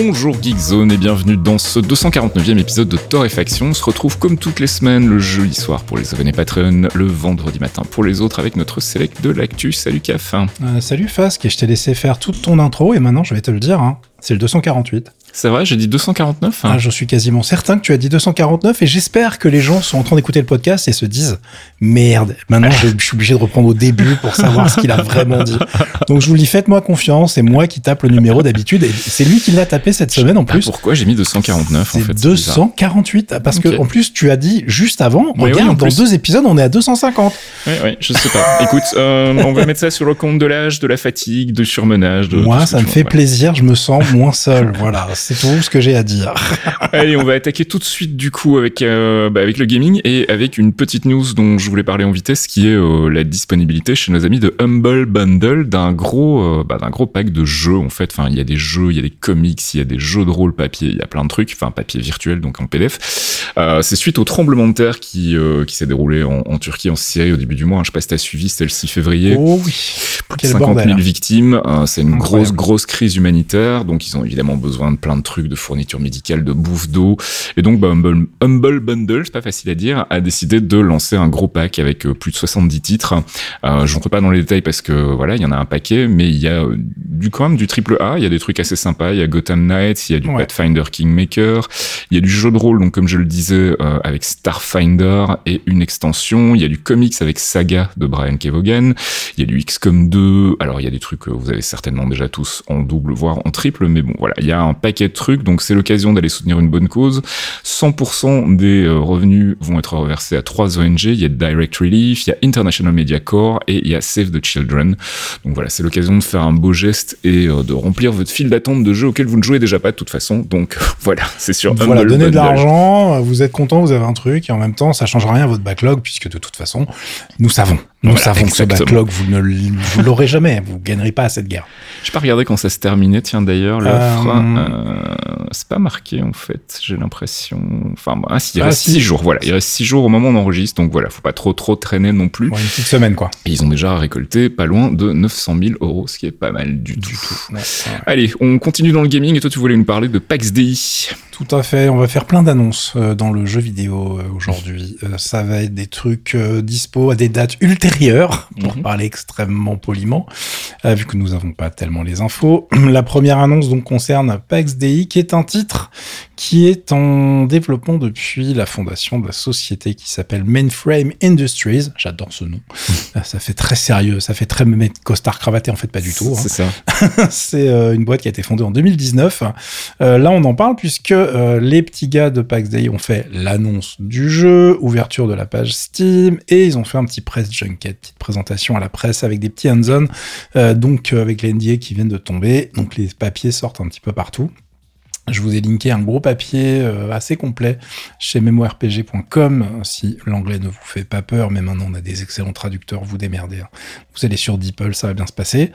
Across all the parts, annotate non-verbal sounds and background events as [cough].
Bonjour Geekzone et bienvenue dans ce 249e épisode de Torréfaction. On se retrouve comme toutes les semaines le jeudi soir pour les abonnés Patreon, le vendredi matin pour les autres avec notre select de l'actu. Salut Caf. Euh, salut Fasque, et je t'ai laissé faire toute ton intro et maintenant je vais te le dire, hein, c'est le 248. C'est vrai, j'ai dit 249 ah, Je suis quasiment certain que tu as dit 249 et j'espère que les gens sont en train d'écouter le podcast et se disent merde, maintenant je, suis obligé de reprendre au début pour savoir ce qu'il a vraiment dit. Donc je vous le dis, faites-moi confiance, c'est moi qui tape le numéro d'habitude et c'est lui qui l'a tapé cette semaine en plus. pourquoi j'ai mis 249 en fait 248 parce que en plus tu as dit juste avant, regarde, dans deux épisodes on est à 250. Oui, oui, je sais pas. Écoute, euh, on va mettre ça sur le compte de l'âge, de la fatigue, du surmenage. De, moi, ça me fait plaisir, je me sens moins seul. [laughs] Voilà. C'est tout ce que j'ai à dire. [laughs] Allez, on va attaquer tout de suite du coup avec euh, bah, avec le gaming et avec une petite news dont je voulais parler en vitesse, qui est euh, la disponibilité chez nos amis de Humble Bundle d'un gros euh, bah, d'un gros pack de jeux en fait. Enfin, il y a des jeux, il y a des comics, il y a des jeux de rôle papier, il y a plein de trucs. Enfin, papier virtuel donc en PDF. c'est suite au tremblement de terre qui qui s'est déroulé en, Turquie, en Syrie au début du mois. Hein. Je sais pas si t'as suivi, c'était le 6 février. Oh oui. Plus de 50 000 victimes. c'est une grosse grosse crise humanitaire. Donc ils ont évidemment besoin de plein de trucs, de fournitures médicales, de bouffe, d'eau. Et donc, bah, Humble, Bundle, c'est pas facile à dire, a décidé de lancer un gros pack avec euh, plus de 70 titres. Euh, je rentre pas dans les détails parce que voilà, il y en a un paquet, mais il y a euh, du quand même du triple A. Il y a des trucs assez sympas. Il y a Gotham Knights, il y a du Pathfinder Kingmaker, il y a du jeu de rôle, donc comme je le disais, euh, avec Starfinder et une extension. Il y a du comics avec Saga de Brian Kevogan. Il y a du XCOM 2. Alors il y a des trucs que vous avez certainement déjà tous en double, voire en triple, mais bon voilà, il y a un paquet de trucs donc c'est l'occasion d'aller soutenir une bonne cause. 100% des euh, revenus vont être reversés à trois ONG. Il y a Direct Relief, il y a International Media Corps et il y a Save the Children. Donc voilà, c'est l'occasion de faire un beau geste et euh, de remplir votre file d'attente de jeux auxquels vous ne jouez déjà pas de toute façon. Donc [laughs] voilà, c'est sûr. Voilà, donnez de l'argent, vous êtes content, vous avez un truc et en même temps, ça change rien à votre backlog puisque de toute façon, nous savons nous savons que ce backlog, vous ne l'aurez jamais. Vous gagnerez pas à cette guerre. J'ai pas regardé quand ça se terminait. Tiens, d'ailleurs, l'offre, euh... euh c'est pas marqué en fait. J'ai l'impression. Enfin, bah, ah, il reste 6 six jours. Voilà, il reste six jours au moment où on enregistre. Donc voilà, faut pas trop trop traîner non plus. une petite semaine quoi. Et ils ont déjà récolté pas loin de 900 000 euros, ce qui est pas mal du, tout. Allez, on continue dans le gaming. Et toi, tu voulais nous parler de PAX DI. Tout à fait. On va faire plein d'annonces euh, dans le jeu vidéo euh, aujourd'hui. ça va être des trucs dispo à des dates ultérieures pour mhm. parler extrêmement poliment, euh, vu que nous n'avons pas tellement les infos. [clears throat] La première annonce donc concerne PAX DI, qui est un titre qui est en développement depuis la fondation de la société qui s'appelle Mainframe Industries. J'adore ce nom. [laughs] Euh, ça fait très sérieux, ça fait très mettre costard cravaté, en fait pas du tout. Hein. C'est ça. [laughs] C'est euh, une boîte qui a été fondée en 2019. là, on en parle puisque les petits gars de PAX DI ont fait l'annonce du jeu, ouverture de la page Steam, et ils ont fait un petit press junk petite présentation à la presse avec des petits hands-on, euh, donc euh, avec les NDA qui viennent de tomber, donc les papiers sortent un petit peu partout. Je vous ai linké un gros papier euh, assez complet chez memorpg.com si l'anglais ne vous fait pas peur, mais maintenant on a des excellents traducteurs, vous démerdez. Hein. Vous allez sur DeepL, ça va bien se passer.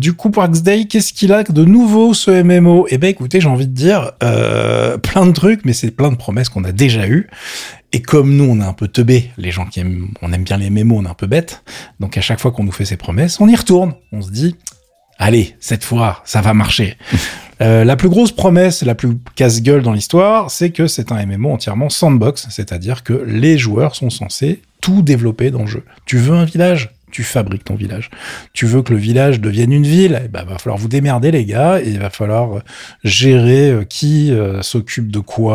du coup, pour Day, qu'est-ce qu'il a de nouveau ce MMO Eh ben écoutez, j'ai envie de dire plein de trucs, mais c'est plein de promesses qu'on a déjà eues. Et comme nous, on est un peu teubés, les gens qui aiment, on aime bien les mémos, on est un peu bêtes. Donc à chaque fois qu'on nous fait ces promesses, on y retourne. On se dit, allez, cette fois, ça va marcher. Euh, la plus grosse promesse, la plus casse-gueule dans l'histoire, c'est que c'est un MMO entièrement sandbox, c'est-à-dire que les joueurs sont censés tout développer dans le jeu. Tu veux un village? Tu fabriques ton village. Tu veux que le village devienne une ville, eh ben, va falloir vous démerder les gars, et il va falloir euh, gérer euh, qui euh, s'occupe de quoi.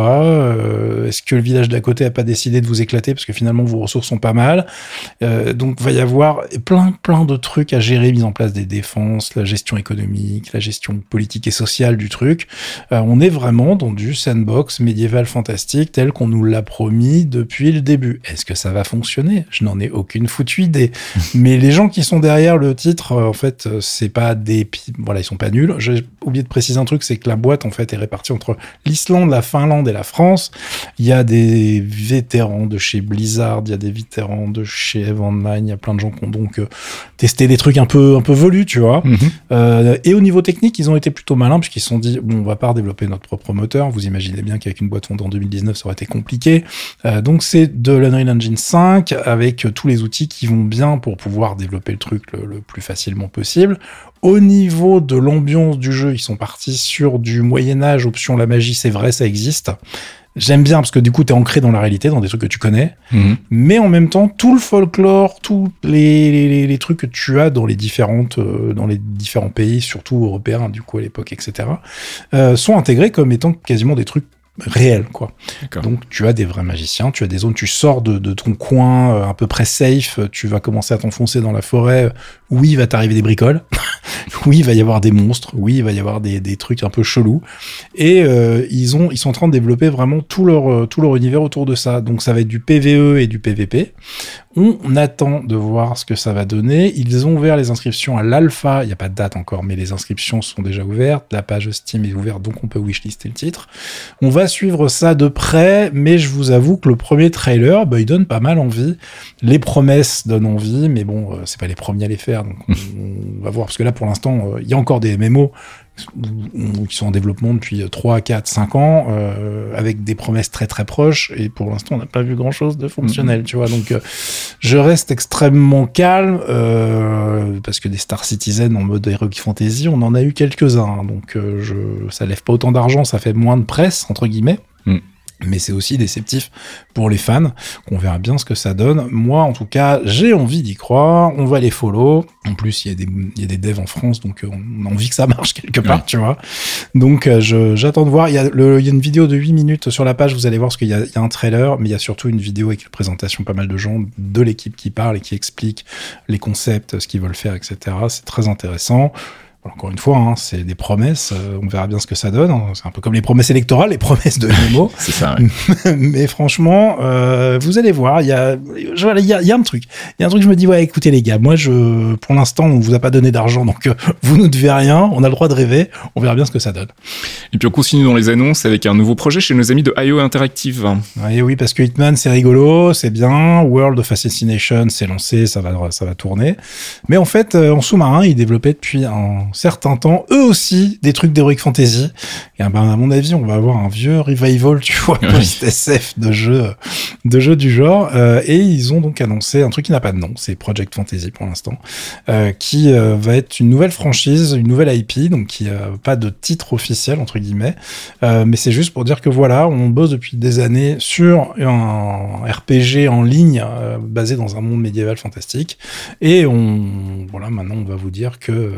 Est-ce que le village d'à côté a pas décidé de vous éclater parce que finalement vos ressources sont pas mal. donc va y avoir plein plein de trucs à gérer, mise en place des défenses, la gestion économique, la gestion politique et sociale du truc. on est vraiment dans du sandbox médiéval fantastique tel qu'on nous l'a promis depuis le début. Est-ce que ça va fonctionner? Je n'en ai aucune foutue idée. [laughs] les gens qui sont derrière le titre, en fait, c'est pas des, voilà, ils sont pas nuls. J'ai oublié de préciser un truc, c'est que la boîte en fait est répartie entre l'Islande, la Finlande et la France. Il y a des vétérans de chez Blizzard, il y a des vétérans de chez Evenline, il y a plein de gens qui ont donc testé des trucs un peu un peu velus, tu vois. Mhm. et au niveau technique, ils ont été plutôt malins puisqu'ils se sont dit bon, on va pas développer notre propre moteur. Vous imaginez bien qu'avec une boîte fondée en 2019, ça aurait été compliqué. Euh, donc c'est de l'Unreal Engine 5 avec tous les outils qui vont bien pour pouvoir développer le truc le, plus facilement possible. Au niveau de l'ambiance du jeu, ils sont partis sur du Moyen Âge, option la magie, c'est vrai, ça existe. J'aime bien parce que du coup, tu es ancré dans la réalité, dans des trucs que tu connais. Mhm. Mais en même temps, tout le folklore, tous les, les, trucs que tu as dans les différentes, euh, dans les différents pays, surtout européens, du coup, à l'époque, etc., euh, sont intégrés comme étant quasiment des trucs réel, quoi. Donc tu as des vrais magiciens, tu as des zones, tu sors de, de ton coin euh, à peu près safe, tu vas commencer à t'enfoncer dans la forêt, oui, il va t'arriver des bricoles, [laughs] oui, il va y avoir des monstres, oui, il va y avoir des, des trucs un peu chelous, et euh, ils ont, ils sont en train de développer vraiment tout leur, euh, tout leur univers autour de ça. Donc ça va être du PVE et du PVP. On attend de voir ce que ça va donner. Ils ont ouvert les inscriptions à l'alpha. Il n'y a pas de date encore, mais les inscriptions sont déjà ouvertes. La page Steam est ouverte, donc on peut wishlister le titre. On va suivre ça de près, mais je vous avoue que le premier trailer, bah, il donne pas mal envie. Les promesses donnent envie, mais bon, euh, c'est pas les premiers à les faire, on, va voir. Parce que là, pour l'instant, euh, il y a encore des MMO qui sont en développement depuis 3, 4, 5 ans, euh, avec des promesses très très proches, et pour l'instant on n'a pas vu grand chose de fonctionnel, tu vois. Donc euh, je reste extrêmement calme, euh, parce que des Star Citizen en mode Heroic Fantasy, on en a eu quelques-uns, hein. donc je, ça lève pas autant d'argent, ça fait moins de presse, entre guillemets. Mm mais c'est aussi déceptif pour les fans, qu'on verra bien ce que ça donne. Moi, en tout cas, j'ai envie d'y croire, on va les follow. En plus, il y, a des, y a des devs en France, donc euh, on a envie que ça [laughs] marche quelque part, tu vois. Donc, euh, j'attends de voir. Il y, a le, il y a une vidéo de 8 minutes sur la page, vous allez voir, parce qu'il y, y, a un trailer, mais il y a surtout une vidéo avec une présentation, pas mal de gens de l'équipe qui parlent et qui expliquent les concepts, ce qu'ils veulent faire, etc. C'est très intéressant. Encore une fois, hein, c'est des promesses. Euh, on verra bien ce que ça donne. C'est un peu comme les promesses électorales, les promesses de MMO. [laughs] c'est ça. [laughs] Mais franchement, euh, vous allez voir, il y a, il y, a, y a un truc. Il y a un truc. Je me dis ouais, écoutez les gars, moi je, pour l'instant, on vous a pas donné d'argent, donc euh, vous ne devez rien. On a le droit de rêver. On verra bien ce que ça donne. Et puis on continue dans les annonces avec un nouveau projet chez nos amis de IO Interactive. Oui, oui, parce que Hitman c'est rigolo, c'est bien. World of Assassination c'est lancé, ça va, ça va tourner. Mais en fait, en sous-marin, ils développaient depuis un certains temps, eux aussi, des trucs d'Heroic Fantasy. Et ben, à mon avis, on va avoir un vieux revival, tu vois, post-SF de jeux, de jeux du genre. Euh, et ils ont donc annoncé un truc qui n'a pas de nom, c'est Project Fantasy pour l'instant, euh, qui euh, va être une nouvelle franchise, une nouvelle IP, donc qui a pas de titre officiel, entre guillemets. mais c'est juste pour dire que voilà, on bosse depuis des années sur un RPG en ligne basé dans un monde médiéval fantastique. Et on, voilà, maintenant on va vous dire que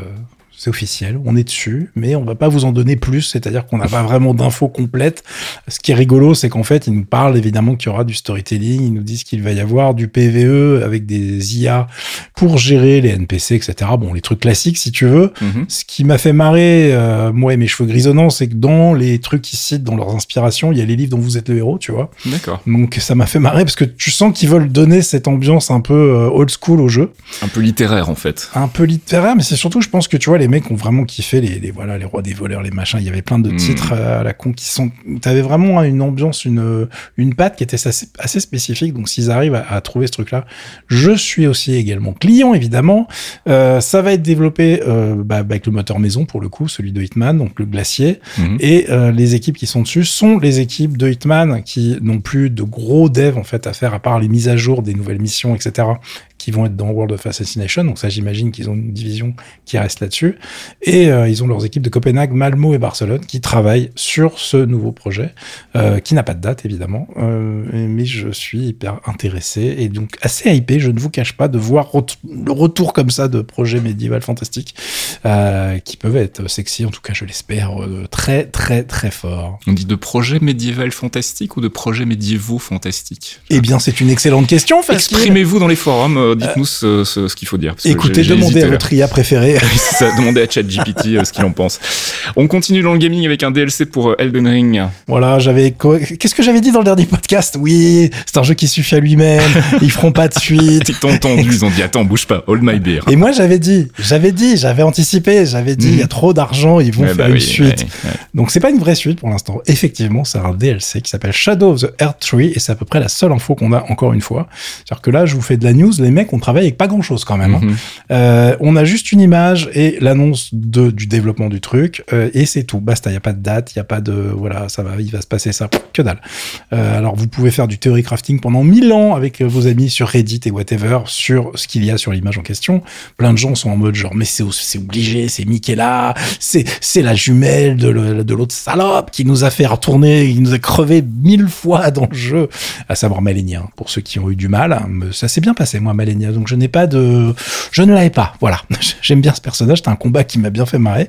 c'est officiel, on est dessus, mais on va pas vous en donner plus, c'est-à-dire qu'on n'a pas vraiment d'infos complètes. Ce qui est rigolo, c'est qu'en fait, ils nous parlent évidemment qu'il y aura du storytelling, ils nous disent qu'il va y avoir du PVE avec des IA pour gérer les NPC, etc. Bon, les trucs classiques, si tu veux. Mhm. Ce qui m'a fait marrer, euh, moi et mes cheveux grisonnants, c'est que dans les trucs qu'ils citent, dans leurs inspirations, il y a les livres dont vous êtes le héros, tu vois. D'accord. Donc ça m'a fait marrer parce que tu sens qu'ils veulent donner cette ambiance un peu euh, old school au jeu. Un peu littéraire, en fait. Un peu littéraire, mais c'est surtout, je pense que tu vois, les mecs ont vraiment kiffé les, les, voilà les rois des voleurs, les machins. Il y avait plein de hmm. titres à la con qui sont. T'avais vraiment une ambiance, une une patte qui était assez, assez spécifique. Donc s'ils arrivent à, trouver ce truc-là, je suis aussi également client évidemment. Euh, ça va être développé euh, bah, avec le moteur maison pour le coup, celui de Hitman, donc le glacier. Hmm. Et euh, les équipes qui sont dessus sont les équipes de Hitman qui n'ont plus de gros devs en fait à faire à part les mises à jour des nouvelles missions, etc qui vont être dans World of Assassination. Donc ça, j'imagine qu'ils ont une division qui reste là-dessus. Et euh, ils ont leurs équipes de Copenhague, Malmo et Barcelone qui travaillent sur ce nouveau projet, euh, qui n'a pas de date évidemment, euh, mais je suis hyper intéressé et donc assez hypé. Je ne vous cache pas de voir le retour comme ça de projets médiéval fantastiques qui peuvent être sexy. En tout cas, je l'espère très très très fort. On dit de projets médiéval fantastiques ou de projets médiévaux fantastiques? Eh bien, c'est une excellente question. Exprimez-vous dans les forums dites-nous ce, ce, qu'il faut dire. Écoutez, demandez à votre IA préférée. [laughs] ça, demander à ChatGPT euh, ce qu'il en pense. On continue dans le gaming avec un DLC pour euh, Elden Ring. Voilà, j'avais. Qu'est-ce que j'avais dit dans le dernier podcast? Oui, c'est un jeu qui suffit à lui-même. ils feront pas de suite. Ils t'ont entendu, ils ont dit attends, bouge pas, hold my beer. Et moi j'avais dit, j'avais dit, j'avais anticipé, j'avais dit, il y a mhm. trop d'argent, ils vont faire bah une suite. Donc c'est pas une vraie suite pour l'instant. Effectivement, c'est un DLC qui s'appelle Shadow of the Earth Tree et c'est à peu près la seule info qu'on a encore une fois. C'est-à-dire que là, je vous fais de la news, les mecs, on travaille avec pas grand-chose quand même. Hein. Mhm. Euh, on a juste une image et l'annonce du développement du truc euh, et c'est tout. Basta, il y a pas de date, il y a pas de voilà, ça va, il va se passer ça, que dalle. Euh, alors vous pouvez faire du theory crafting pendant mille ans avec vos amis sur Reddit et whatever sur ce qu'il y a sur l'image en question. Plein de gens sont en mode genre mais c'est obligé, c'est Michaela, c'est c'est la jumelle de l'autre salope qui nous a fait retourner, qui nous a crevé mille fois dans le jeu, à savoir Malenia. Pour ceux qui ont eu du mal, ça s'est bien passé moi Donc je n'ai pas de, je ne l'avais pas. Voilà, [laughs] j'aime bien ce personnage, c'est un combat qui m'a bien fait marrer.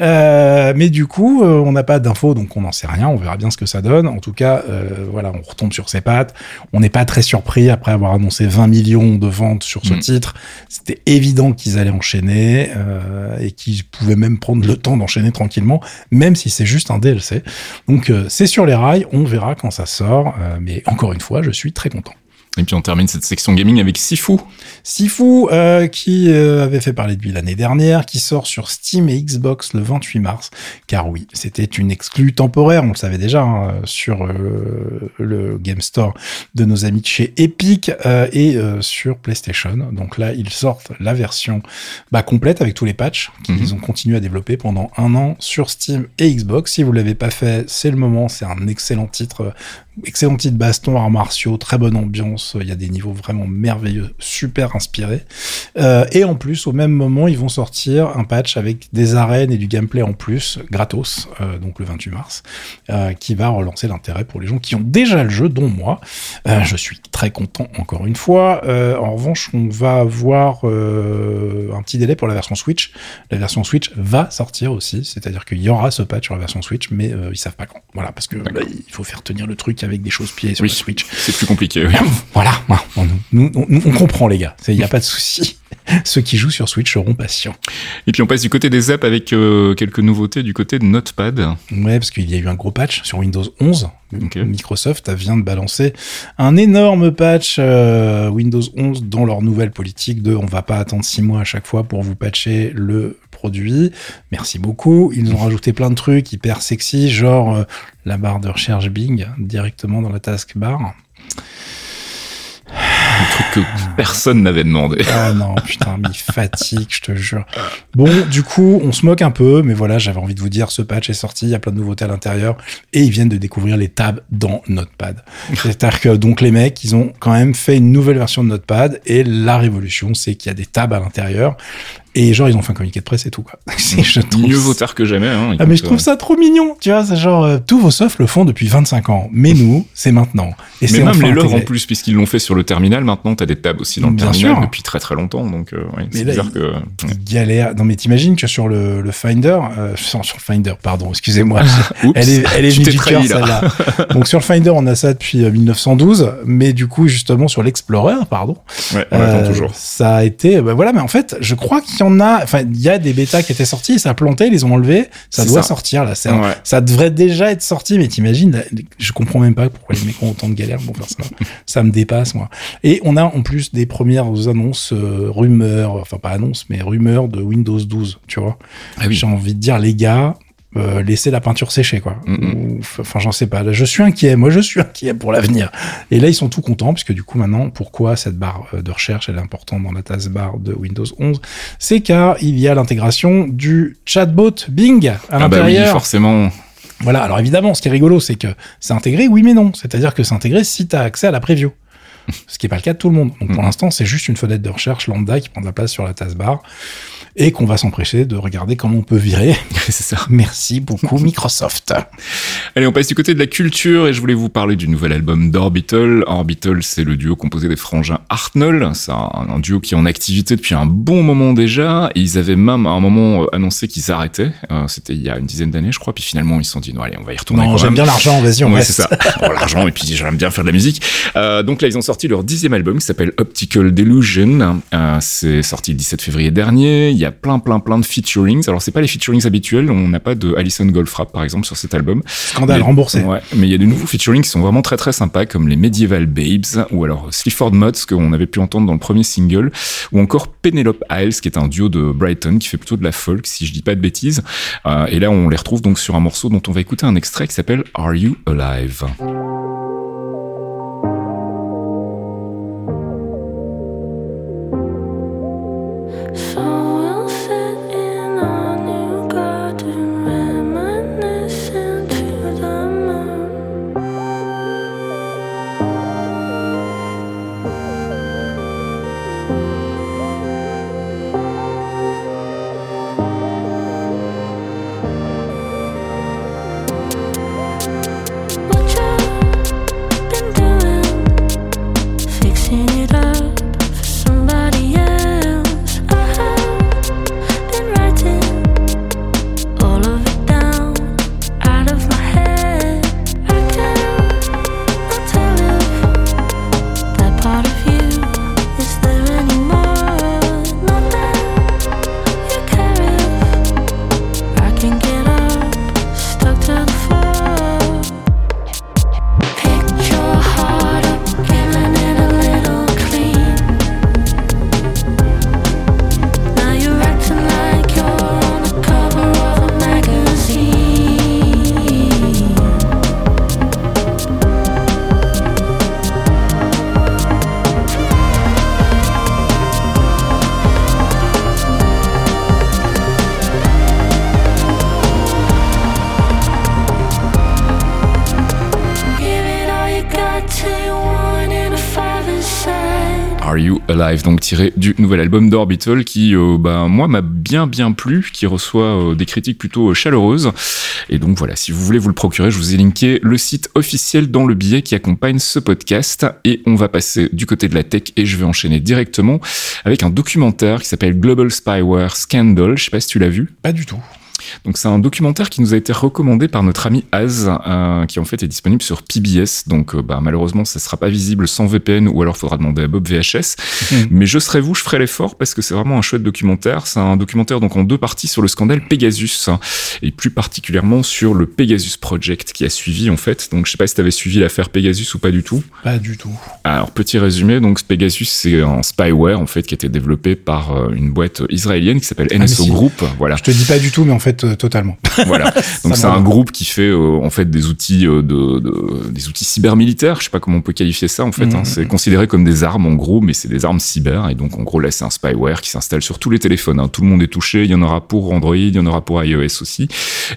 Euh, mais du coup, euh, on n'a pas d'infos, donc on n'en sait rien. On verra bien ce que ça donne. En tout cas, euh, voilà, on retombe sur ses pattes. On n'est pas très surpris après avoir annoncé 20 millions de ventes sur ce mm. titre. C'était évident qu'ils allaient enchaîner et qu'ils pouvaient même prendre le temps d'enchaîner tranquillement, même si c'est juste un DLC. Donc c'est sur les rails. On verra quand ça sort. mais encore une fois, je suis très content. Et puis on termine cette section gaming avec Sifu. Sifu, euh, qui euh, avait fait parler de lui l'année dernière, qui sort sur Steam et Xbox le 28 mars. Car oui, c'était une exclue temporaire, on le savait déjà, hein, sur euh, le Game Store de nos amis de chez Epic et sur PlayStation. Donc là, ils sortent la version bah, complète avec tous les patchs qu'ils mhm. ont continué à développer pendant un an sur Steam et Xbox. Si vous l'avez pas fait, c'est le moment. C'est un excellent titre excellent titre baston, arts martiaux, très bonne ambiance, il y a des niveaux vraiment merveilleux, super inspirés. Euh, et en plus, au même moment, ils vont sortir un patch avec des arènes et du gameplay en plus, gratos, euh, donc le 28 mars, euh, qui va relancer l'intérêt pour les gens qui ont déjà le jeu, dont moi. je suis très content encore une fois. en revanche, on va avoir un petit délai pour la version Switch. La version Switch va sortir aussi, c'est-à-dire qu'il y aura ce patch sur la version Switch, mais ils savent pas quand. Voilà, parce que il faut faire tenir le truc avec des choses-pieds sur le Switch. C'est plus compliqué. Voilà, on, nous, on, comprend les gars, il n'y a pas de souci. [laughs] Ceux qui jouent sur Switch seront patients. Et puis on passe du côté des apps avec euh, quelques nouveautés du côté de Notepad. Ouais, parce qu'il y a eu un gros patch sur Windows 11. Microsoft vient de balancer un énorme patch euh, Windows 11 dans leur nouvelle politique de on va pas attendre six mois à chaque fois pour vous patcher le produit. Merci beaucoup. Ils ont rajouté plein de trucs hyper sexy, genre euh, la barre de recherche Bing directement dans la taskbar. Un truc que personne n'avait demandé. Ah non, putain, mais fatigue, je te jure. Bon, du coup, on se moque un peu, mais voilà, j'avais envie de vous dire, ce patch est sorti, il y a plein de nouveautés à l'intérieur, et ils viennent de découvrir les tabs dans Notepad. C'est-à-dire que donc les mecs, ils ont quand même fait une nouvelle version de Notepad, et la révolution, c'est qu'il y a des tabs à l'intérieur. Et genre, ils ont fait un communiqué de presse et tout, quoi. [laughs] je trouve Mieux vaut tard que jamais, hein, Ah, mais je trouve ça trop mignon, tu vois, c'est genre, euh, tous vos softs le font depuis 25 ans. Mais nous, c'est maintenant. Et mais même les leurs en plus, puisqu'ils l'ont fait sur le terminal, maintenant, t'as des tabs aussi dans le terminal depuis très très longtemps, donc, euh, ouais, c'est bizarre que... Galère. Non, mais t'imagines que sur le, le Finder, euh, [laughs] sur le Finder, pardon, excusez-moi. [laughs] elle est, elle est venue du cœur, celle-là. donc, sur le Finder, on a ça depuis 1912, euh, mais du coup, justement, sur l'Explorer, pardon. Ouais, on attend toujours. Ça a été, bah, voilà, mais en fait, je crois qu'il y en a, enfin, il y a des bêtas qui étaient sortis, ça a planté, ils les ont enlevés, ça doit sortir là. Ça devrait déjà être sorti, mais t'imagines, je comprends même pas pourquoi les mecs ont autant de galères pour faire ça. ça me dépasse moi. Et on a en plus des premières annonces, euh, rumeurs, enfin pas annonces, mais rumeurs de Windows 12, tu vois. Ah J'ai envie de dire les gars, euh, laisser la peinture sécher quoi. Mm, mm. Enfin j'en sais pas. Je suis inquiet. Moi je suis inquiet pour l'avenir. Et là ils sont tout contents puisque du coup maintenant pourquoi cette barre euh, de recherche elle est importante dans la taskbar de Windows 11, c'est car il y a l'intégration du chatbot Bing à ah bah l'intérieur. forcément. Voilà. Alors évidemment ce qui est rigolo c'est que c'est intégré oui mais non. C'est-à-dire que c'est intégré si tu as accès à la preview. Ce qui n'est pas le cas de tout le monde. Donc pour mm. l'instant, c'est juste une fenêtre de recherche lambda qui prend de la place sur la taskbar et qu'on va s'empresser de regarder comment on peut virer. [laughs] C'est ça. Merci beaucoup [laughs] Microsoft. Allez, on passe du côté de la culture et je voulais vous parler du nouvel album d'Orbital. Orbital, c'est le duo composé des frangins Hartnell. C'est un, duo qui est en activité depuis un bon moment déjà. Et ils avaient même à un moment euh, annoncé qu'ils arrêtaient. Euh, c'était il y a une dizaine d'années, je crois. Puis finalement, ils se sont dit, non, allez, on va y retourner. Non, j'aime bien l'argent, vas-y, on ouais, c'est ça. l'argent, et puis j'aime bien faire de la musique. Euh, donc là, ils ont sorti sorti leur dixième album qui s'appelle Optical Delusion. Euh, c'est sorti le 17 février dernier. Il y a plein, plein, plein de featurings. Alors, c'est pas les featurings habituels. On n'a pas de Alison Goldfrapp, par exemple, sur cet album. Scandale Mais- remboursé. Ouais, mais il y a de nouveaux featurings qui sont vraiment très très sympas, comme les Medieval Babes, ou alors Sleaford Mods, qu'on avait pu entendre dans le premier single, ou encore Penelope Isles, qui est un duo de Brighton, qui fait plutôt de la folk, si je dis pas de bêtises. Euh, et là, on les retrouve donc sur un morceau dont on va écouter un extrait qui s'appelle Are You Alive? So Alive, donc tiré du nouvel album d'Orbital qui, euh, bah, moi, m'a bien bien plu, qui reçoit euh, des critiques plutôt euh, chaleureuses. Et donc voilà, si vous voulez vous le procurer, je vous ai linké le site officiel dans le billet qui accompagne ce podcast. Et on va passer du côté de la tech et je vais enchaîner directement avec un documentaire qui s'appelle Global Spyware Scandal. Je sais pas si tu l'as vu. Pas du tout. Donc c'est un documentaire qui nous a été recommandé par notre ami Az, euh, qui en fait est disponible sur PBS. Donc euh, bah, malheureusement, ça sera pas visible sans VPN ou alors faudra demander à Bob VHS. Mhm. Mais je serai vous, je ferai l'effort parce que c'est vraiment un chouette documentaire. C'est un documentaire donc en deux parties sur le scandale Pegasus et plus particulièrement sur le Pegasus Project qui a suivi en fait. Donc je sais pas si tu avais suivi l'affaire Pegasus ou pas du tout. Pas du tout. Alors petit résumé, donc Pegasus c'est un spyware en fait qui a été développé par euh, une boîte israélienne qui s'appelle Ah, NSO si. Group. Voilà. Je te dis pas du tout, mais en fait, euh, totalement. [laughs] voilà. Donc c'est un groupe qui fait euh, en fait des outils euh, de, de- des outils cybermilitaires. Je sais pas comment on peut qualifier ça en fait. Mhm. hein. C'est considéré comme des armes en gros, mais c'est des armes cyber. Et donc en gros là c'est un spyware qui s'installe sur tous les téléphones. hein. Tout le monde est touché. Il y en aura pour Android, il y en aura pour iOS aussi.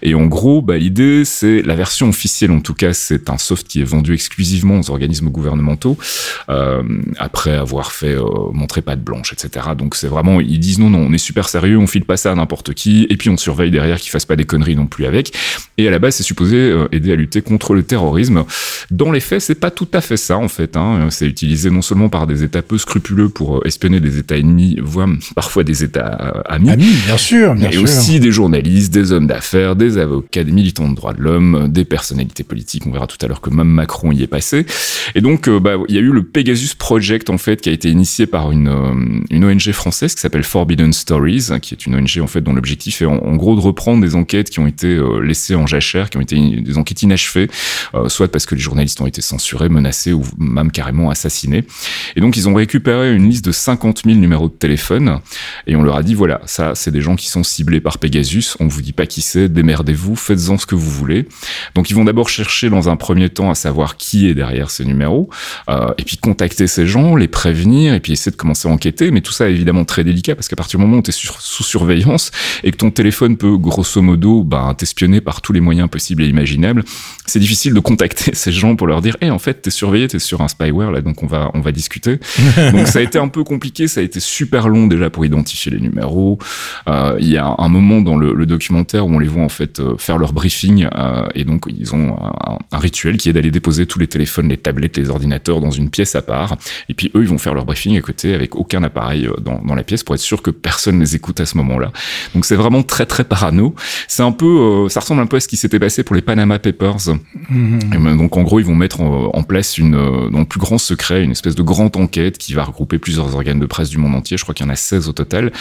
Et en gros, bah, l'idée c'est la version officielle en tout cas, c'est un soft qui est vendu exclusivement aux organismes gouvernementaux euh, après avoir fait euh, montrer patte blanche, etc. Donc c'est vraiment, ils disent non, non, on est super sérieux, on file pas ça à n'importe qui, et puis on surveille derrière qu'ils fassent pas des conneries non plus avec. Et à la base, c'est supposé euh, aider à lutter contre le terrorisme. Dans les faits, c'est pas tout à fait ça en fait. Hein. C'est utilisé non seulement par des États peu scrupuleux pour euh, espionner des États ennemis, voire [laughs] parfois des États euh, amis. Ami, bien sûr, bien sûr. aussi des journalistes, des hommes d'affaires, des avocats, des militants de droits de l'homme, des personnalités politiques. On verra tout à l'heure que même Macron y est passé. Et donc, bah, il y a eu le Pegasus Project en fait, qui a été initié par une une ONG française qui s'appelle Forbidden Stories, qui est une ONG en fait dont l'objectif est en, en gros de reprendre des enquêtes qui ont été euh, laissées en jachère, qui ont été des enquêtes inachevées, euh, soit parce que les journalistes ont été censurés, menacés ou même carrément assassinés. Et donc, ils ont récupéré une liste de 50 000 numéros de téléphone et on leur a dit voilà, ça, c'est des gens qui sont ciblés par Pegasus. On vous dit pas qui c'est, démerdez-vous, faites-en ce que vous voulez. Donc, ils vont d'abord chercher dans un premier temps à savoir qui est derrière ces numéros, euh, et puis contacter ces gens, les prévenir, et puis essayer de commencer à enquêter. Mais tout ça est évidemment très délicat parce qu'à partir du moment où tu es sous surveillance et que ton téléphone peut grosso modo ben, t'espionner par tous les moyens possibles et imaginables, c'est difficile de contacter [laughs] ces gens pour leur dire, hé, en fait, t'es surveillé, t'es sur un spyware là, donc on va on va discuter. [laughs] donc ça a été un peu compliqué, ça a été super long déjà pour identifier les numéros. Euh, Il y a un moment dans le, le documentaire où on les voit en fait euh, faire leur briefing euh, et donc ils ont un, un rituel qui est d'aller déposer tous les téléphones, les tablettes, les ordinateurs dans une pièce à part. Et puis eux, ils vont faire leur briefing à côté avec aucun appareil dans, dans la pièce pour être sûr que personne les écoute à ce moment-là. Donc c'est vraiment très très C'est un peu, euh, ça ressemble un peu à ce qui s'était passé pour les Panama Papers. Mhm. Et ben, donc en gros, ils vont mettre en, en place une, euh, dans le plus grand secret, une espèce de grande enquête qui va regrouper plusieurs organes de presse du monde entier. Je crois qu'il y en a 16 au total.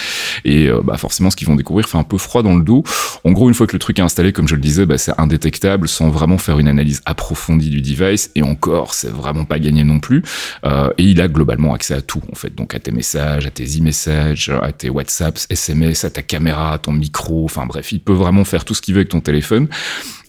Et euh, bah, forcément, ce qu'ils vont découvrir fait un peu froid dans le dos. En gros, une fois que le truc est installé, comme je le disais, bah, c'est indétectable sans vraiment faire une analyse approfondie du device. Et encore, c'est vraiment pas gagné non plus. Euh, et il a globalement accès à tout, en fait. Donc à tes messages, à tes e-messages, à tes WhatsApp, SMS, à ta caméra, à ton micro. Enfin bref, il peut vraiment faire tout ce qu'il veut avec ton téléphone.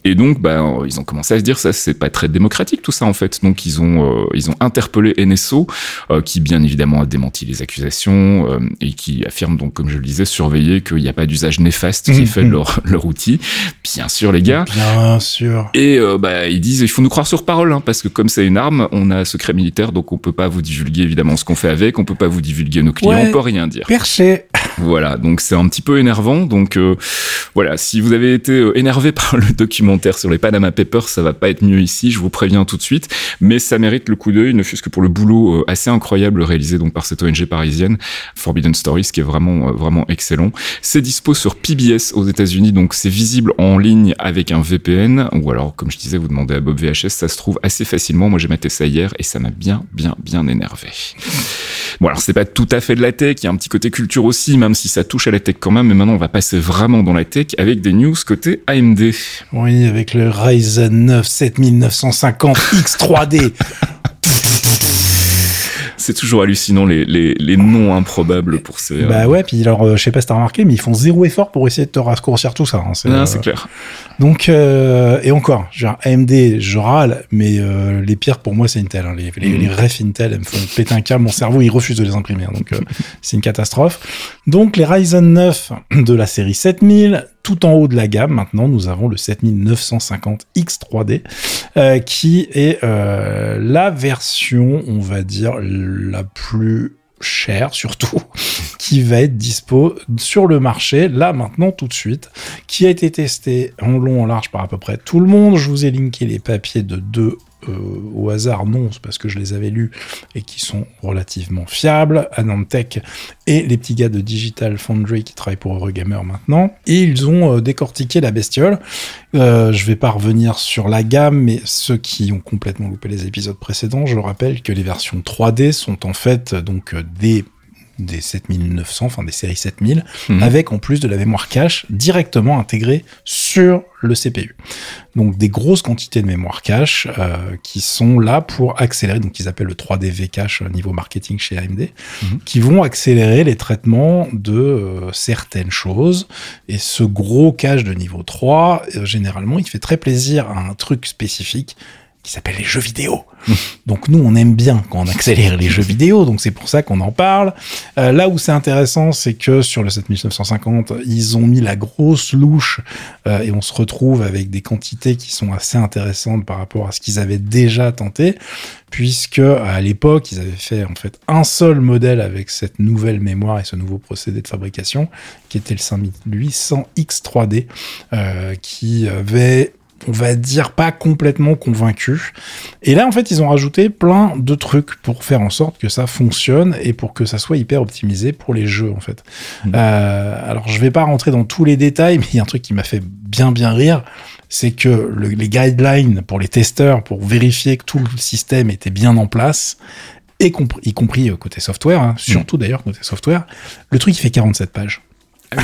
Et donc, bah, ils ont commencé à se dire ça, c'est pas très démocratique tout ça en fait. Donc ils ont euh, ils ont interpellé NSO, euh, qui bien évidemment a démenti les accusations euh, et qui affirme donc, comme je le disais, surveiller qu'il n'y a pas d'usage néfaste qui est fait de leur [laughs] leur outil. Bien sûr, les gars. Bien sûr. Et euh, bah, ils disent il faut nous croire sur parole hein, parce que comme c'est une arme, on a secret militaire donc on peut pas vous divulguer évidemment ce qu'on fait avec, on peut pas vous divulguer nos clients, Ouais. on peut rien dire. Perché. [laughs] Voilà, donc c'est un petit peu énervant. Donc euh, voilà, si vous avez été euh, énervé [laughs] par le sur les Panama Papers, ça va pas être mieux ici, je vous préviens tout de suite. Mais ça mérite le coup d'œil, ne fût-ce que pour le boulot euh, assez incroyable réalisé donc par cette ONG parisienne, Forbidden Stories, qui est vraiment euh, vraiment excellent. C'est dispo sur PBS aux États-Unis, donc c'est visible en ligne avec un VPN. Ou alors, comme je disais, vous demandez à Bob VHS, ça se trouve assez facilement. Moi, j'ai maté ça hier et ça m'a bien bien bien énervé. Bon, alors c'est pas tout à fait de la tech, il y a un petit côté culture aussi, même si ça touche à la tech quand même, mais maintenant on va passer vraiment dans la tech avec des news côté AMD. Avec le Ryzen 9 7950 X3D. C'est toujours hallucinant les, les, les noms improbables pour ces... euh, Bah ouais, puis alors, euh, je sais pas si t'as remarqué, mais ils font zéro effort pour essayer de te raccourcir tout ça. hein. C'est, non, euh, c'est clair. Donc, euh, et encore, genre AMD, je râle, mais euh, les pires pour moi, c'est Intel. hein. Les, les, Mhm. les refs Intel, elles me font péter un câble. Mon cerveau, il refuse de les imprimer. hein. Donc, euh, c'est une catastrophe. Donc, les Ryzen 9 de la série 7000, tout en haut de la gamme, maintenant, nous avons le 7950 X3D, euh, qui est euh, la version, on va dire, la plus chère surtout, [laughs] qui va être dispo sur le marché, là maintenant tout de suite, qui a été testé en long, en large par à peu près tout le monde. Je vous ai linké les papiers de deux euh, au hasard, non, c'est parce que je les avais lus et qui sont relativement fiables, Anantech et les petits gars de Digital Foundry qui travaillent pour Eurogamer maintenant. Et ils ont euh, décortiqué la bestiole. Euh, je vais pas revenir sur la gamme, mais ceux qui ont complètement loupé les épisodes précédents, je rappelle que les versions 3D sont en fait donc des des 7900, enfin des séries 7000, Mhm. avec en plus de la mémoire cache directement intégrée sur le CPU. Donc des grosses quantités de mémoire cache euh, qui sont là pour accélérer, donc ils appellent le 3DV cache au niveau marketing chez AMD, Mhm. qui vont accélérer les traitements de euh, certaines choses. Et ce gros cache de niveau 3, euh, généralement, il fait très plaisir à un truc spécifique qui s'appelle les jeux vidéo. [laughs] Donc nous, on aime bien quand on accélère les jeux vidéo, donc c'est pour ça qu'on en parle. Euh, là où c'est intéressant, c'est que sur le 7950, ils ont mis la grosse louche euh, et on se retrouve avec des quantités qui sont assez intéressantes par rapport à ce qu'ils avaient déjà tenté, puisque à l'époque, ils avaient fait en fait un seul modèle avec cette nouvelle mémoire et ce nouveau procédé de fabrication, qui était le 5800X3D, euh, qui avait on va dire pas complètement convaincu. Et là, en fait, ils ont rajouté plein de trucs pour faire en sorte que ça fonctionne et pour que ça soit hyper optimisé pour les jeux, en fait. Mhm. Euh, alors, je vais pas rentrer dans tous les détails, [laughs] mais il y a un truc qui m'a fait bien, bien rire. C'est que le- les guidelines pour les testeurs, pour vérifier que tout le système était bien en place, et compris, y compris euh, côté software, hein, surtout d'ailleurs côté software, le truc il fait 47 pages. [laughs]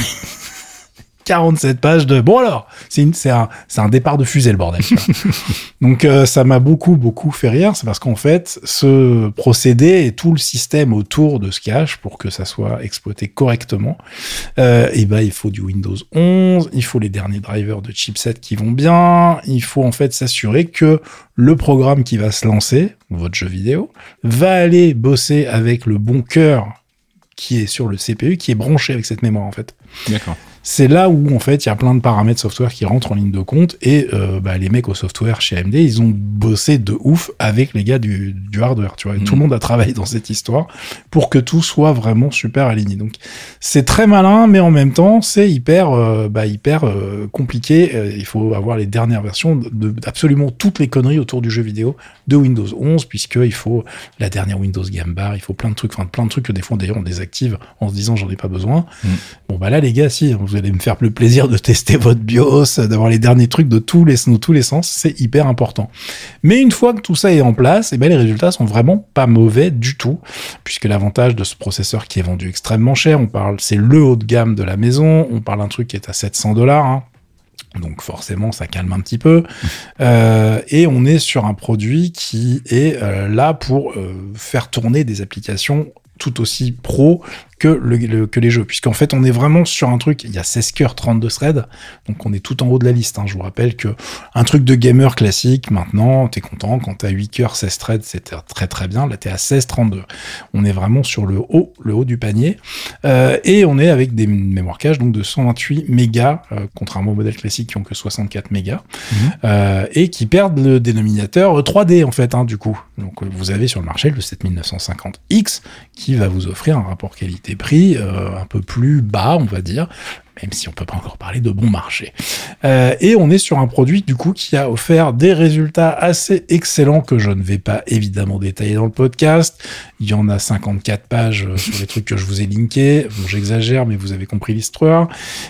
47 pages de bon alors c'est un c'est un départ de fusée le bordel. [laughs] Donc euh, ça m'a beaucoup beaucoup fait rire. C'est parce qu'en fait ce procédé et tout le système autour de ce cache pour que ça soit exploité correctement euh, et ben il faut du Windows 11 il faut les derniers drivers de chipset qui vont bien il faut en fait s'assurer que le programme qui va se lancer votre jeu vidéo va aller bosser avec le bon cœur qui est sur le CPU qui est branché avec cette mémoire en fait. D'accord. C'est là où en fait il y a plein de paramètres software qui rentrent en ligne de compte et euh, bah, les mecs au software chez AMD ils ont bossé de ouf avec les gars du, du hardware tu vois. Tout le monde a travaillé dans cette histoire pour que tout soit vraiment super aligné. Donc c'est très malin mais en même temps c'est hyper euh, bah, hyper euh, compliqué. Il faut avoir les dernières versions de- d'absolument toutes les conneries autour du jeu vidéo de Windows 11 puisque il faut la dernière Windows Game Bar il faut plein de trucs enfin plein de trucs que des fois d'ailleurs on désactive en se disant j'en ai pas besoin. Mhm. bon bah là les gars si vous allez me faire le plaisir de tester votre BIOS, d'avoir les derniers trucs de tous les, de tous les sens. C'est hyper important. Mais une fois que tout ça est en place, et ben les résultats sont vraiment pas mauvais du tout, puisque l'avantage de ce processeur qui est vendu extrêmement cher, on parle, c'est le haut de gamme de la maison, on parle d'un truc qui est à 700 dollars. Hein. Donc forcément, ça calme un petit peu. [laughs] Euh, et on est sur un produit qui est euh, là pour euh, faire tourner des applications tout aussi pro que, le, le- que les jeux. Puisqu'en fait, on est vraiment sur un truc, il y a 16 cœurs, 32 threads, donc on est tout en haut de la liste. hein. Je vous rappelle que un truc de gamer classique, maintenant, t'es content, quand t'as 8 cœurs, 16 threads, c'était très très bien. Là, t'es à 16, 32. On est vraiment sur le haut, le haut du panier. Euh, et on est avec des mémoires cache donc de 128 mégas, euh, contrairement aux modèles classiques qui ont que 64 mégas, euh, et qui perdent le dénominateur 3D en fait, hein, du coup. Donc vous avez sur le marché le 7950X qui va vous offrir un rapport qualité-prix euh, un peu plus bas, on va dire, même si on peut pas encore parler de bon marché. Euh, et on est sur un produit du coup qui a offert des résultats assez excellents que je ne vais pas évidemment détailler dans le podcast. Il y en a 54 pages euh, sur les trucs que je vous ai linkés. J'exagère, mais vous avez compris l'histoire.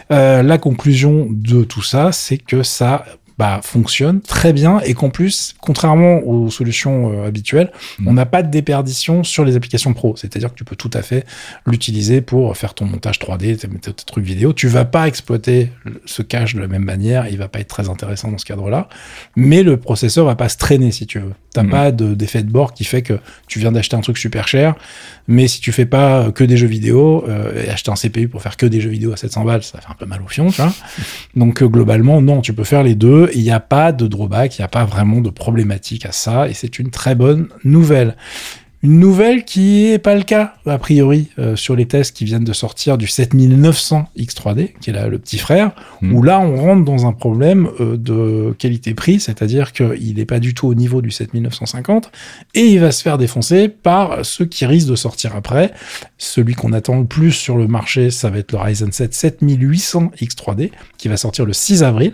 La conclusion de tout ça, c'est que ça bah, fonctionne très bien et qu'en plus, contrairement aux solutions euh, habituelles, Mm. on n'a pas de déperdition sur les applications pro. C'est-à-dire que tu peux tout à fait l'utiliser pour faire ton montage 3D, tes, tes- tes trucs vidéo. Tu vas pas exploiter ce cache de la même manière. Il va pas être très intéressant dans ce cadre-là. Mais le processeur va pas se traîner si tu veux. T'as Mhm. pas de- d'effet de bord qui fait que tu viens d'acheter un truc super cher. Mais si tu fais pas que des jeux vidéo euh, et acheter un CPU pour faire que des jeux vidéo à 700 balles, ça fait un peu mal au fion, tu vois. [laughs] Donc euh, globalement, non, tu peux faire les deux. Il n'y a pas de drawback, il n'y a pas vraiment de problématique à ça, et c'est une très bonne nouvelle. Une nouvelle qui est pas le cas, a priori, euh, sur les tests qui viennent de sortir du 7900 X3D, qui est là le petit frère, Mm. où là, on rentre dans un problème euh, de qualité-prix, c'est-à-dire qu'il n'est pas du tout au niveau du 7950, et il va se faire défoncer par ceux qui risquent de sortir après. Celui qu'on attend le plus sur le marché, ça va être le Ryzen 7 7800 X3D, qui va sortir le 6 avril,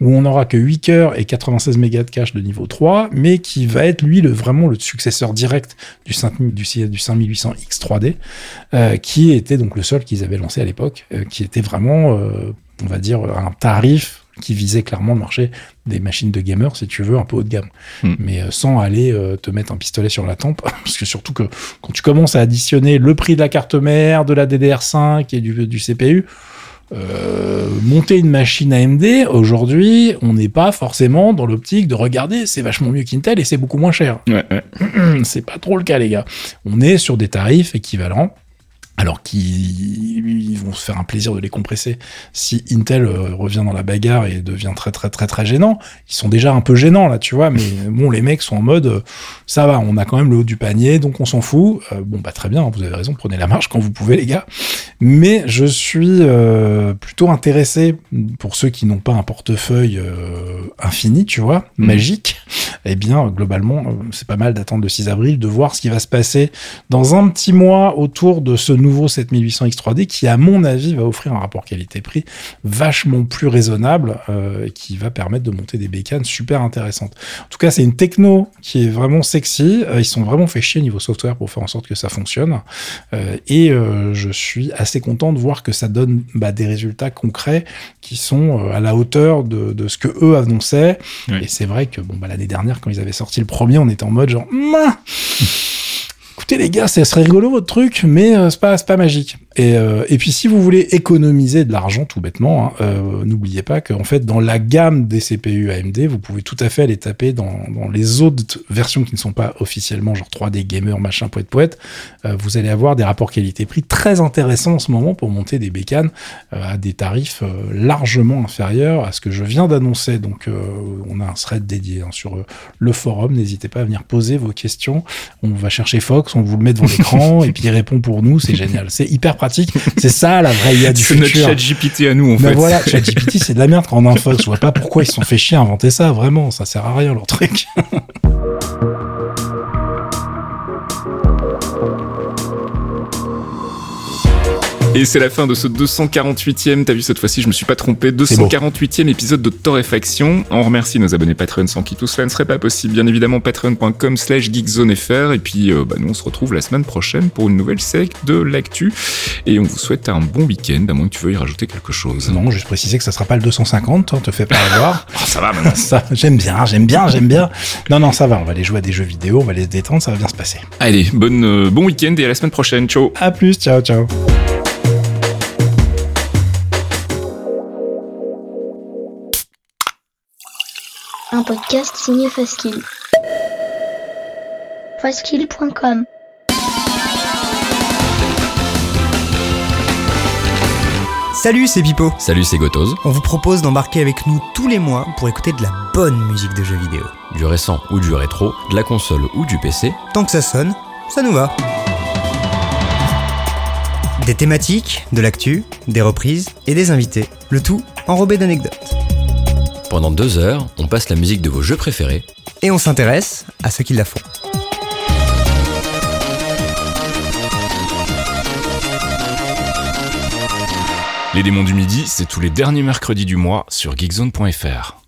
où on n'aura que 8 cœurs et 96 mégas de cache de niveau 3, mais qui va être lui le, vraiment le successeur direct du, 5000 du, du 5800 X3D, euh, qui était donc le seul qu'ils avaient lancé à l'époque, euh, qui était vraiment, euh, on va dire, un tarif qui visait clairement le marché des machines de gamers, si tu veux, un peu haut de gamme. Hmm. Mais sans aller euh, te mettre un pistolet sur la tempe, [laughs] parce que surtout que quand tu commences à additionner le prix de la carte mère, de la DDR5 et du, du CPU, euh, monter une machine AMD, aujourd'hui, on n'est pas forcément dans l'optique de regarder, c'est vachement mieux qu'Intel et c'est beaucoup moins cher. Ouais, ouais. [clears throat] c'est pas trop le cas, les gars. On est sur des tarifs équivalents. Alors qu'ils vont se faire un plaisir de les compresser. Si Intel euh, revient dans la bagarre et devient très très très très gênant, ils sont déjà un peu gênants là, tu vois. Mais [laughs] bon, les mecs sont en mode, euh, ça va, on a quand même le haut du panier, donc on s'en fout. Euh, bon, bah très bien, vous avez raison, prenez la marche quand vous pouvez, les gars. Mais je suis euh, plutôt intéressé pour ceux qui n'ont pas un portefeuille euh, infini, tu vois, Mhm. magique. Eh bien, globalement, c'est pas mal d'attendre le 6 avril, de voir ce qui va se passer dans un petit mois autour de ce nouveau 7800 X3D qui, à mon avis, va offrir un rapport qualité-prix vachement plus raisonnable euh, et qui va permettre de monter des bécanes super intéressantes. En tout cas, c'est une techno qui est vraiment sexy. Euh, ils sont vraiment fait chier niveau software pour faire en sorte que ça fonctionne. Euh, et euh, je suis assez content de voir que ça donne bah, des résultats concrets qui sont à la hauteur de, de ce que eux annonçaient. Oui. Et c'est vrai que bon, bah, l'année dernière, quand ils avaient sorti le premier, on était en mode genre, écoutez les gars, ça serait rigolo votre truc, mais euh, c'est pas, pas magique. Et, euh, et puis si vous voulez économiser de l'argent tout bêtement, hein, euh, n'oubliez pas qu'en fait dans la gamme des CPU AMD, vous pouvez tout à fait aller taper dans, dans les autres versions qui ne sont pas officiellement genre 3D gamer machin poète poète. Euh, vous allez avoir des rapports qualité-prix très intéressants en ce moment pour monter des bécanes euh, à des tarifs euh, largement inférieurs à ce que je viens d'annoncer. Donc euh, on a un thread dédié hein, sur le forum. N'hésitez pas à venir poser vos questions. On va chercher Fox, on vous le met devant l'écran [laughs] et puis il répond pour nous. C'est génial. C'est hyper pratique. C'est ça la vraie IA du [laughs] C'est notre futur. chat GPT à nous, en Ben fait. voilà, [laughs] ChatGPT, c'est de la merde quand on a un Fox. Je vois pas pourquoi ils se sont fait chier à inventer ça, vraiment. Ça sert à rien, leur truc. [laughs] Et c'est la fin de ce 248e, t'as vu cette fois-ci, je me suis pas trompé, beau. 248e épisode de Torréfaction. On remercie nos abonnés Patreon sans qui tout cela ne serait pas possible. Bien évidemment, patreon.com slash geekzonefr. Et puis, euh, bah, nous, on se retrouve la semaine prochaine pour une nouvelle sec de l'actu. Et on vous souhaite un bon week-end, à moins que tu veuilles y rajouter quelque chose. Non, juste préciser que ça sera pas le 250, on te fait pas avoir. [laughs] Oh, ça va maintenant. [laughs] ça, j'aime bien, j'aime bien, j'aime bien. Non, non, ça va, on va aller jouer à des jeux vidéo, on va aller se détendre, ça va bien se passer. Allez, bonne, euh, bon week-end et à la semaine prochaine. Ciao. À plus, ciao, ciao. Un podcast signé Faskill. Faskill.com Salut, c'est Pipo. Salut, c'est Gotoz. On vous propose d'embarquer avec nous tous les mois pour écouter de la bonne musique de jeux vidéo. Du récent ou du rétro, de la console ou du PC. Tant que ça sonne, ça nous va. Des thématiques, de l'actu, des reprises et des invités. Le tout enrobé d'anecdotes. Pendant deux heures, on passe la musique de vos jeux préférés. Et on s'intéresse à ceux qui la font. Les démons du midi, c'est tous les derniers mercredis du mois sur geekzone.fr.